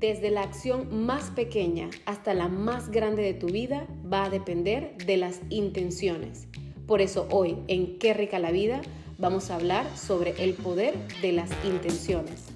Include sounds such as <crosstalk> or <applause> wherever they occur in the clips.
Desde la acción más pequeña hasta la más grande de tu vida va a depender de las intenciones. Por eso hoy en Qué rica la vida vamos a hablar sobre el poder de las intenciones.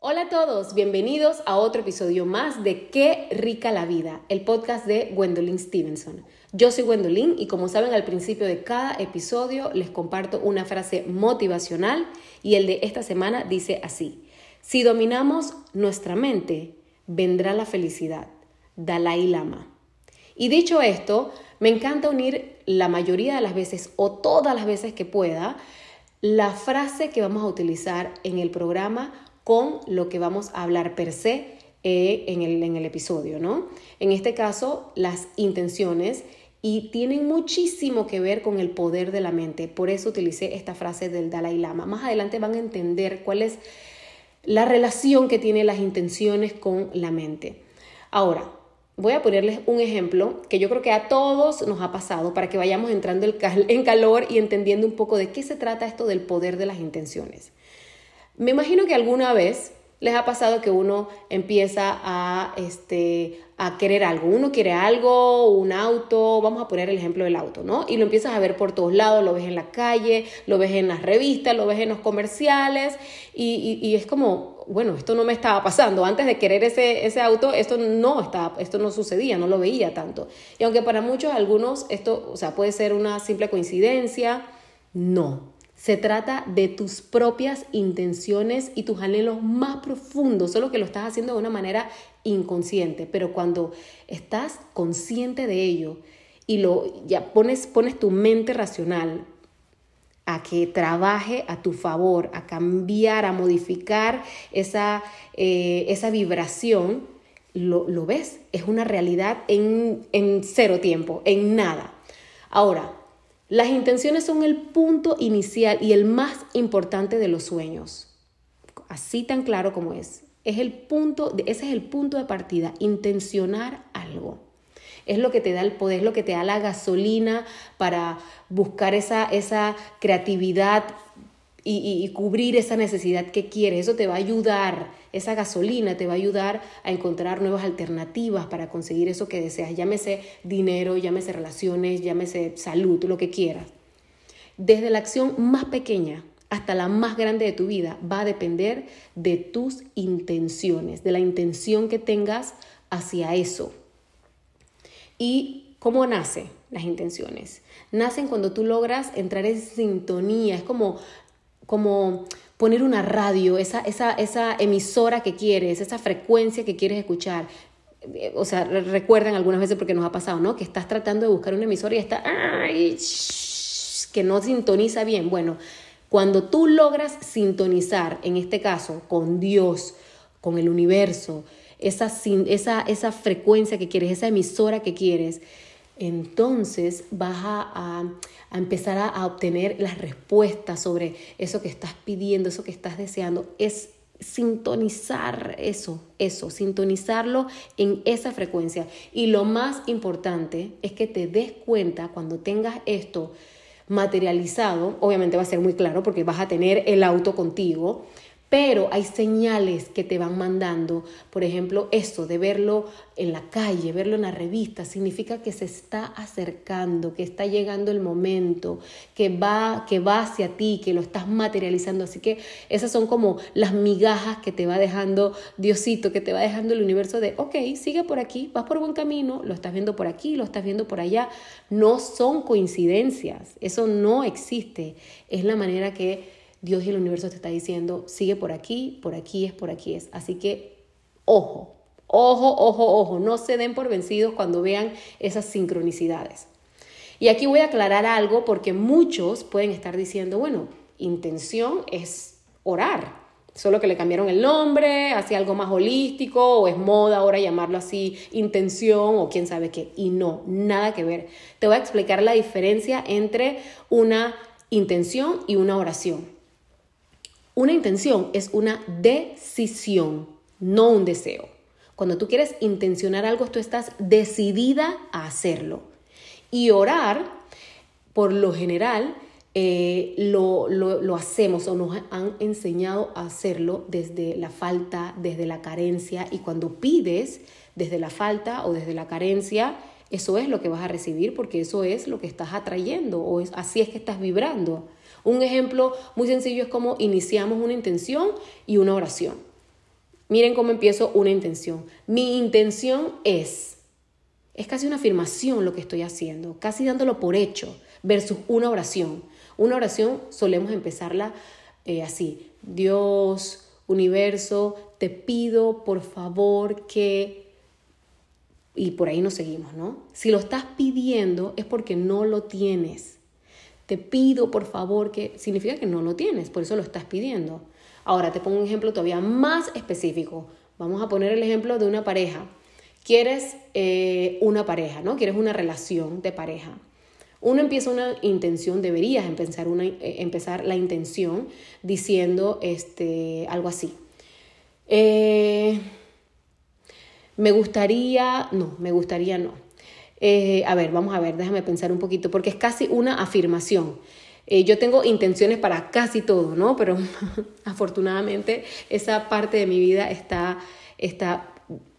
Hola a todos, bienvenidos a otro episodio más de Qué rica la vida, el podcast de Gwendolyn Stevenson. Yo soy Gwendolyn y como saben al principio de cada episodio les comparto una frase motivacional y el de esta semana dice así, si dominamos nuestra mente, vendrá la felicidad. Dalai Lama. Y dicho esto, me encanta unir la mayoría de las veces o todas las veces que pueda la frase que vamos a utilizar en el programa con lo que vamos a hablar per se eh, en, el, en el episodio, ¿no? En este caso, las intenciones y tienen muchísimo que ver con el poder de la mente. Por eso utilicé esta frase del Dalai Lama. Más adelante van a entender cuál es la relación que tienen las intenciones con la mente. Ahora, voy a ponerles un ejemplo que yo creo que a todos nos ha pasado para que vayamos entrando en calor y entendiendo un poco de qué se trata esto del poder de las intenciones. Me imagino que alguna vez les ha pasado que uno empieza a, este, a querer algo. Uno quiere algo, un auto, vamos a poner el ejemplo del auto, ¿no? Y lo empiezas a ver por todos lados, lo ves en la calle, lo ves en las revistas, lo ves en los comerciales y, y, es como, bueno, esto no me estaba pasando. Antes de querer ese, ese auto, esto no, estaba, esto no sucedía, no lo veía tanto. Y aunque para muchos, algunos, esto, o sea, puede ser una simple coincidencia, no. Se trata de tus propias intenciones y tus anhelos más profundos, solo que lo estás haciendo de una manera inconsciente, pero cuando estás consciente de ello y lo ya pones pones tu mente racional a que trabaje a tu favor, a cambiar, a modificar esa, eh, esa vibración, lo, lo, ves, es una realidad en, en cero tiempo, en nada. Ahora, las intenciones son el punto inicial y el más importante de los sueños. Así tan claro como es. Es el punto, ese es el punto de partida, intencionar algo. Es lo que te da el poder, es lo que te da la gasolina para buscar esa, esa creatividad y, cubrir esa necesidad que quieres. Eso te va a ayudar, esa gasolina te va a ayudar a encontrar nuevas alternativas para conseguir eso que deseas. Llámese dinero, llámese relaciones, llámese salud, lo que quieras. Desde la acción más pequeña hasta la más grande de tu vida va a depender de tus intenciones, de la intención que tengas hacia eso. ¿Y cómo nacen las intenciones? Nacen cuando tú logras entrar en sintonía, es como como poner una radio, esa, esa, esa emisora que quieres, esa frecuencia que quieres escuchar. O sea, recuerdan algunas veces porque nos ha pasado, ¿no? Que estás tratando de buscar una emisora y está que no sintoniza bien. Bueno, cuando tú logras sintonizar, en este caso, con Dios, con el universo, esa, esa, esa frecuencia que quieres, esa emisora que quieres, entonces vas a, empezar a, obtener las respuestas sobre eso que estás pidiendo, eso que estás deseando. Es sintonizar eso, eso, sintonizarlo en esa frecuencia. Y lo más importante es que te des cuenta cuando tengas esto materializado, obviamente va a ser muy claro porque vas a tener el auto contigo, pero hay señales que te van mandando, por ejemplo, esto de verlo en la calle, verlo en la revista, significa que se está acercando, que está llegando el momento, que va, que va hacia ti, que lo estás materializando. Así que esas son como las migajas que te va dejando Diosito, que te va dejando el universo de, ok, sigue por aquí, vas por buen camino, lo estás viendo por aquí, lo estás viendo por allá. No son coincidencias, eso no existe. Es la manera que Dios y el universo te está diciendo, sigue por aquí, por aquí es, por aquí es. Así que, ojo, ojo, ojo, ojo, no se den por vencidos cuando vean esas sincronicidades. Y aquí voy a aclarar algo porque muchos pueden estar diciendo, bueno, intención es orar, solo que le cambiaron el nombre, hacia algo más holístico o es moda ahora llamarlo así, intención o quién sabe qué. Y no, nada que ver. Te voy a explicar la diferencia entre una intención y una oración. Una intención es una decisión, no un deseo. Cuando tú quieres intencionar algo, tú estás decidida a hacerlo. Y orar, por lo general, eh, lo, lo, hacemos o nos han enseñado a hacerlo desde la falta, desde la carencia y cuando pides desde la falta o desde la carencia, eso es lo que vas a recibir porque eso es lo que estás atrayendo o es, así es que estás vibrando. Un ejemplo muy sencillo es como iniciamos una intención y una oración. Miren cómo empiezo una intención. Mi intención es, es casi una afirmación lo que estoy haciendo, casi dándolo por hecho, versus una oración. Una oración solemos empezarla eh, así. Dios, universo, te pido por favor que... Y por ahí nos seguimos, ¿no? Si lo estás pidiendo es porque no lo tienes. Te pido por favor que... Significa que no lo tienes, por eso lo estás pidiendo. Ahora te pongo un ejemplo todavía más específico. Vamos a poner el ejemplo de una pareja. Quieres eh, una pareja, ¿no? Quieres una relación de pareja. Uno empieza una intención, deberías empezar, una, eh, empezar la intención diciendo este, algo así. Eh, me gustaría, no, me gustaría no. Eh, a ver, vamos a ver, déjame pensar un poquito, porque es casi una afirmación. yo tengo intenciones para casi todo, ¿no? Pero <laughs> afortunadamente esa parte de mi vida está, está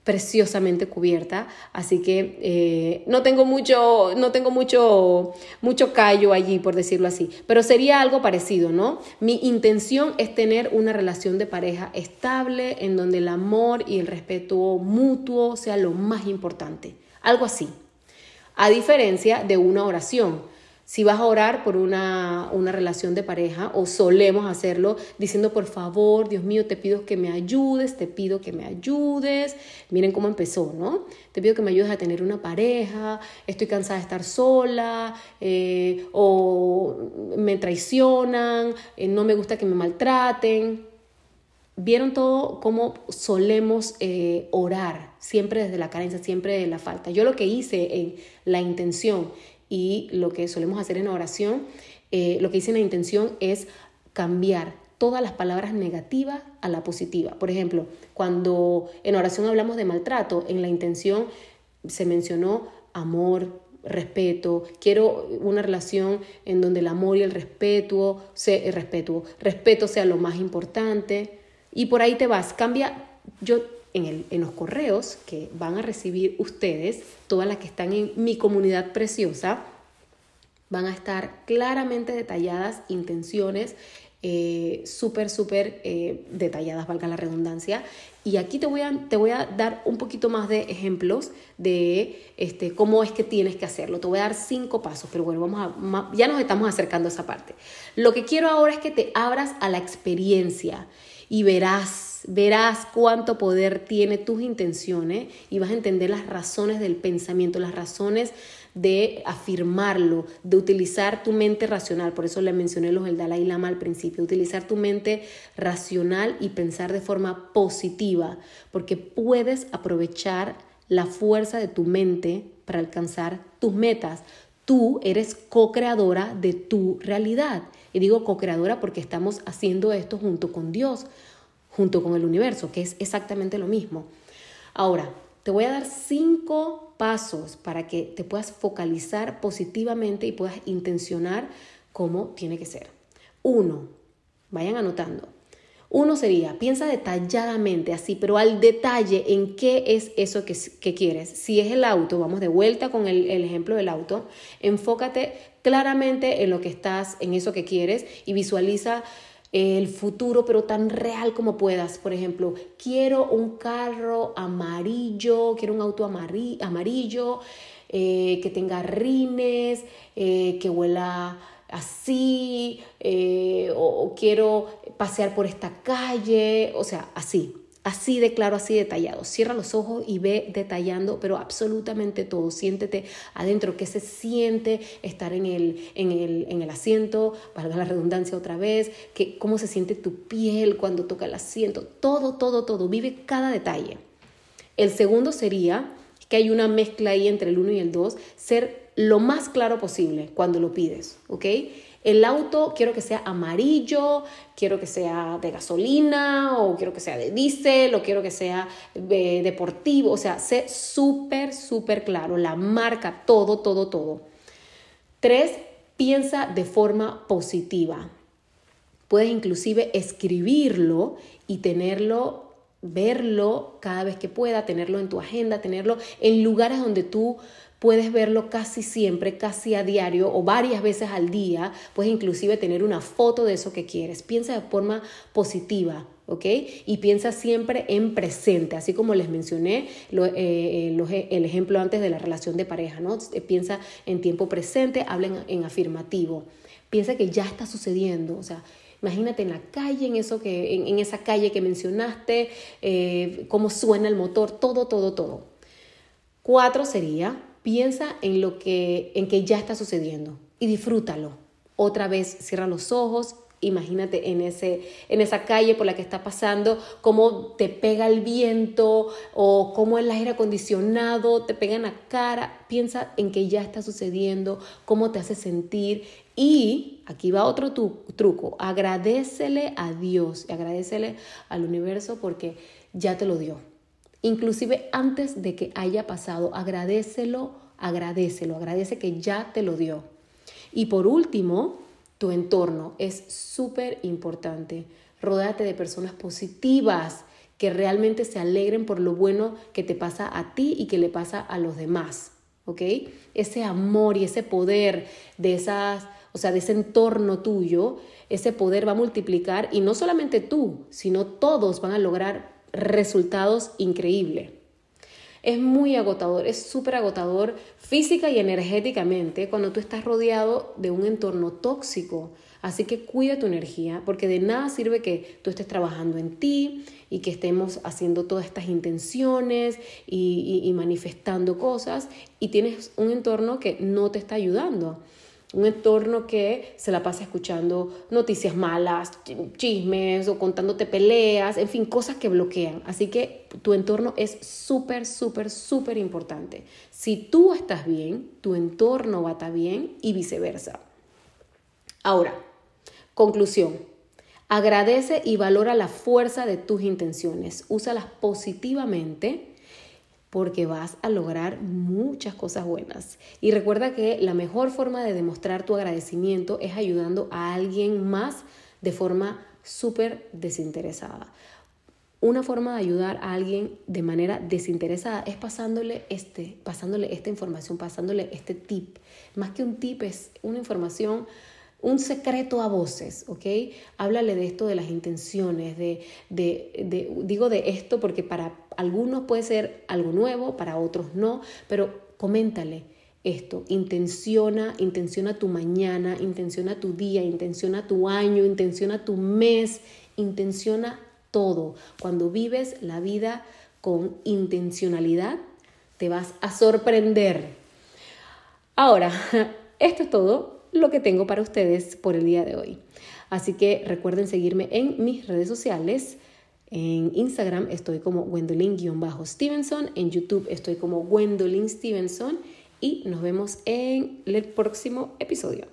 preciosamente cubierta, así que eh, no tengo mucho, no tengo mucho, mucho callo allí, por decirlo así, pero sería algo parecido, ¿no? Mi intención es tener una relación de pareja estable en donde el amor y el respeto mutuo sea lo más importante, algo así. A diferencia de una oración, si vas a orar por una, relación de pareja o solemos hacerlo diciendo, por favor, Dios mío, te pido que me ayudes, te pido que me ayudes. Miren cómo empezó, ¿no? Te pido que me ayudes a tener una pareja, estoy cansada de estar sola eh, o me traicionan, eh, no me gusta que me maltraten. Vieron todo cómo solemos eh, orar, siempre desde la carencia, siempre de la falta. Yo lo que hice en la intención y lo que solemos hacer en oración, eh, lo que hice en la intención es cambiar todas las palabras negativas a la positiva. Por ejemplo, cuando en oración hablamos de maltrato, en la intención se mencionó amor, respeto, quiero una relación en donde el amor y el respeto, sea, el respeto, respeto sea lo más importante y por ahí te vas, cambia, yo en, el, en los correos que van a recibir ustedes, todas las que están en mi comunidad preciosa, van a estar claramente detalladas intenciones eh, súper, súper eh, detalladas, valga la redundancia. Y aquí te voy, a, te voy a dar un poquito más de ejemplos de este, cómo es que tienes que hacerlo. Te voy a dar cinco pasos, pero bueno, vamos a, ya nos estamos acercando a esa parte. Lo que quiero ahora es que te abras a la experiencia y verás, verás cuánto poder tiene tus intenciones y vas a entender las razones del pensamiento, las razones de afirmarlo, de utilizar tu mente racional. Por eso le mencioné los del Dalai Lama al principio, utilizar tu mente racional y pensar de forma positiva, porque puedes aprovechar la fuerza de tu mente para alcanzar tus metas. Tú eres co-creadora de tu realidad. Y digo co-creadora porque estamos haciendo esto junto con Dios, junto con el universo, que es exactamente lo mismo. Ahora, te voy a dar cinco pasos para que te puedas focalizar positivamente y puedas intencionar cómo tiene que ser. Uno, vayan anotando. Uno sería, piensa detalladamente así, pero al detalle en qué es eso que, quieres. Si es el auto, vamos de vuelta con el, ejemplo del auto, enfócate claramente en lo que estás, en eso que quieres y visualiza el futuro, pero tan real como puedas. Por ejemplo, quiero un carro amarillo, quiero un auto amarillo, eh, que tenga rines, eh, que huela así, eh, o quiero pasear por esta calle, o sea, así. Así de claro, así detallado. Cierra los ojos y ve detallando, pero absolutamente todo. Siéntete adentro, qué se siente estar en el, en el, en el asiento, valga la redundancia otra vez, que, cómo se siente tu piel cuando toca el asiento. Todo, todo, todo. Vive cada detalle. El segundo sería que hay una mezcla ahí entre el uno y el dos, ser lo más claro posible cuando lo pides, ¿ok? El auto quiero que sea amarillo, quiero que sea de gasolina o quiero que sea de diésel o quiero que sea eh, deportivo. O sea, sé súper, súper claro. La marca, todo, todo, todo. Tres, piensa de forma positiva. Puedes inclusive escribirlo y tenerlo verlo cada vez que pueda, tenerlo en tu agenda, tenerlo en lugares donde tú puedes verlo casi siempre, casi a diario o varias veces al día, puedes inclusive tener una foto de eso que quieres. Piensa de forma positiva, ¿ok? Y piensa siempre en presente, así como les mencioné eh, eh, el ejemplo antes de la relación de pareja, ¿no? Eh, piensa en tiempo presente, habla en, afirmativo, piensa que ya está sucediendo, o sea, Imagínate en la calle, en, eso que, en, esa calle que mencionaste, cómo suena el motor, todo, todo, todo. Cuatro sería piensa en lo que, en que ya está sucediendo y disfrútalo. Otra vez cierra los ojos, imagínate en, ese, en esa calle por la que está pasando, cómo te pega el viento o cómo el aire acondicionado te pega en la cara. Piensa en que ya está sucediendo, cómo te hace sentir. Y aquí va otro truco, agradecele a Dios, agradecele al universo porque ya te lo dio. Inclusive antes de que haya pasado, agradecelo, agradecelo, agradece que ya te lo dio. Y por último, tu entorno es súper importante. Rodate de personas positivas que realmente se alegren por lo bueno que te pasa a ti y que le pasa a los demás. ¿Ok? Ese amor y ese poder de esas, o sea, de ese entorno tuyo, ese poder va a multiplicar y no solamente tú, sino todos van a lograr resultados increíbles. Es muy agotador, es súper agotador física y energéticamente cuando tú estás rodeado de un entorno tóxico. Así que cuida tu energía porque de nada sirve que tú estés trabajando en ti y que estemos haciendo todas estas intenciones y, y manifestando cosas y tienes un entorno que no te está ayudando un entorno que se la pasa escuchando noticias malas, chismes o contándote peleas, en fin, cosas que bloquean. Así que tu entorno es súper, súper, súper importante. Si tú estás bien, tu entorno va a estar bien y viceversa. Ahora, conclusión. Agradece y valora la fuerza de tus intenciones. Úsalas positivamente porque vas a lograr muchas cosas buenas. Y recuerda que la mejor forma de demostrar tu agradecimiento es ayudando a alguien más de forma súper desinteresada. Una forma de ayudar a alguien de manera desinteresada es pasándole este, pasándole esta información, pasándole este tip. Más que un tip es una información un secreto a voces, ¿ok? Háblale de esto, de las intenciones, de, de, digo de esto porque para algunos puede ser algo nuevo, para otros no, pero coméntale esto, intenciona, intenciona tu mañana, intenciona tu día, intenciona tu año, intenciona tu mes, intenciona todo. Cuando vives la vida con intencionalidad, te vas a sorprender. Ahora, <laughs> esto es todo lo que tengo para ustedes por el día de hoy. Así que recuerden seguirme en mis redes sociales. En Instagram estoy como Gwendolyn-Stevenson, en YouTube estoy como Gwendolyn Stevenson y nos vemos en el próximo episodio.